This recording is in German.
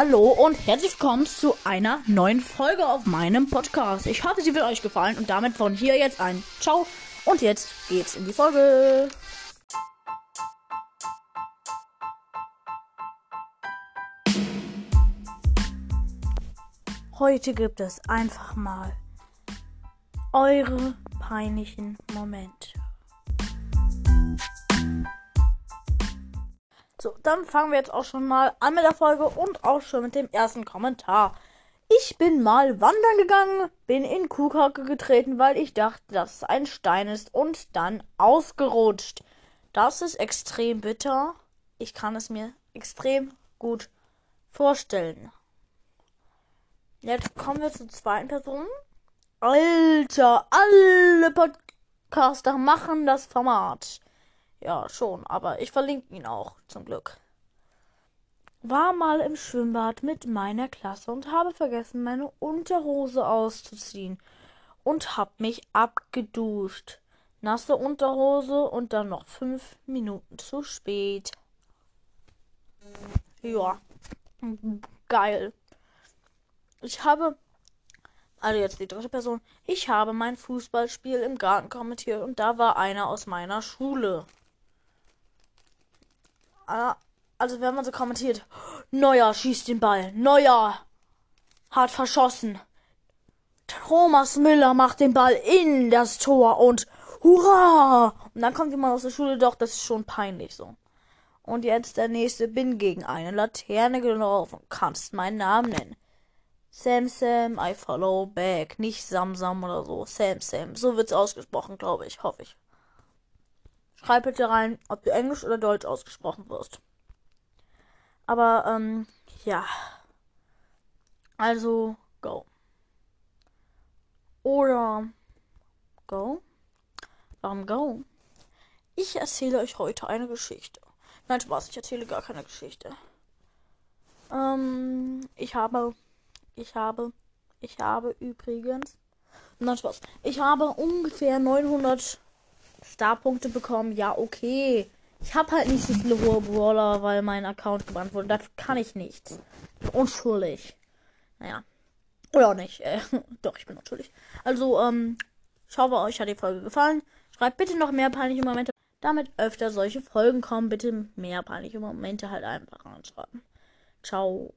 Hallo und herzlich willkommen zu einer neuen Folge auf meinem Podcast. Ich hoffe, sie wird euch gefallen und damit von hier jetzt ein Ciao und jetzt geht's in die Folge. Heute gibt es einfach mal eure peinlichen Momente. So, dann fangen wir jetzt auch schon mal an mit der Folge und auch schon mit dem ersten Kommentar. Ich bin mal wandern gegangen, bin in Kuhkacke getreten, weil ich dachte, dass es ein Stein ist und dann ausgerutscht. Das ist extrem bitter. Ich kann es mir extrem gut vorstellen. Jetzt kommen wir zur zweiten Person. Alter, alle Podcaster machen das Format. Ja, schon, aber ich verlinke ihn auch, zum Glück. War mal im Schwimmbad mit meiner Klasse und habe vergessen, meine Unterhose auszuziehen und hab mich abgeduscht. Nasse Unterhose und dann noch fünf Minuten zu spät. Ja, geil. Ich habe, also jetzt die dritte Person, ich habe mein Fußballspiel im Garten kommentiert und da war einer aus meiner Schule. Ah, also wenn man so kommentiert, Neuer schießt den Ball, Neuer hat verschossen. Thomas Müller macht den Ball in das Tor und hurra! Und dann kommt jemand aus der Schule, doch, das ist schon peinlich so. Und jetzt der nächste, bin gegen eine Laterne gelaufen, kannst meinen Namen nennen. Sam Sam, I follow back. Nicht Sam Sam oder so. Sam Sam. So wird's ausgesprochen, glaube ich. Hoffe ich. Schreib bitte rein, ob du Englisch oder Deutsch ausgesprochen wirst. Aber, ähm, ja. Also, go. Oder go. Warum go? Ich erzähle euch heute eine Geschichte. Nein, Spaß, ich erzähle gar keine Geschichte. Ähm, ich habe, ich habe, ich habe übrigens, nein, Spaß, ich habe ungefähr 900 Starpunkte bekommen, ja, okay. Ich habe halt nicht so viele hohe Brawler, weil mein Account gebannt wurde. Dafür kann ich nichts. Unschuldig. Naja. Oder auch nicht. Äh, doch, ich bin unschuldig. Also, ähm, ich hoffe, euch hat die Folge gefallen. Schreibt bitte noch mehr peinliche Momente. Damit öfter solche Folgen kommen. Bitte mehr peinliche Momente halt einfach anschreiben. Ciao.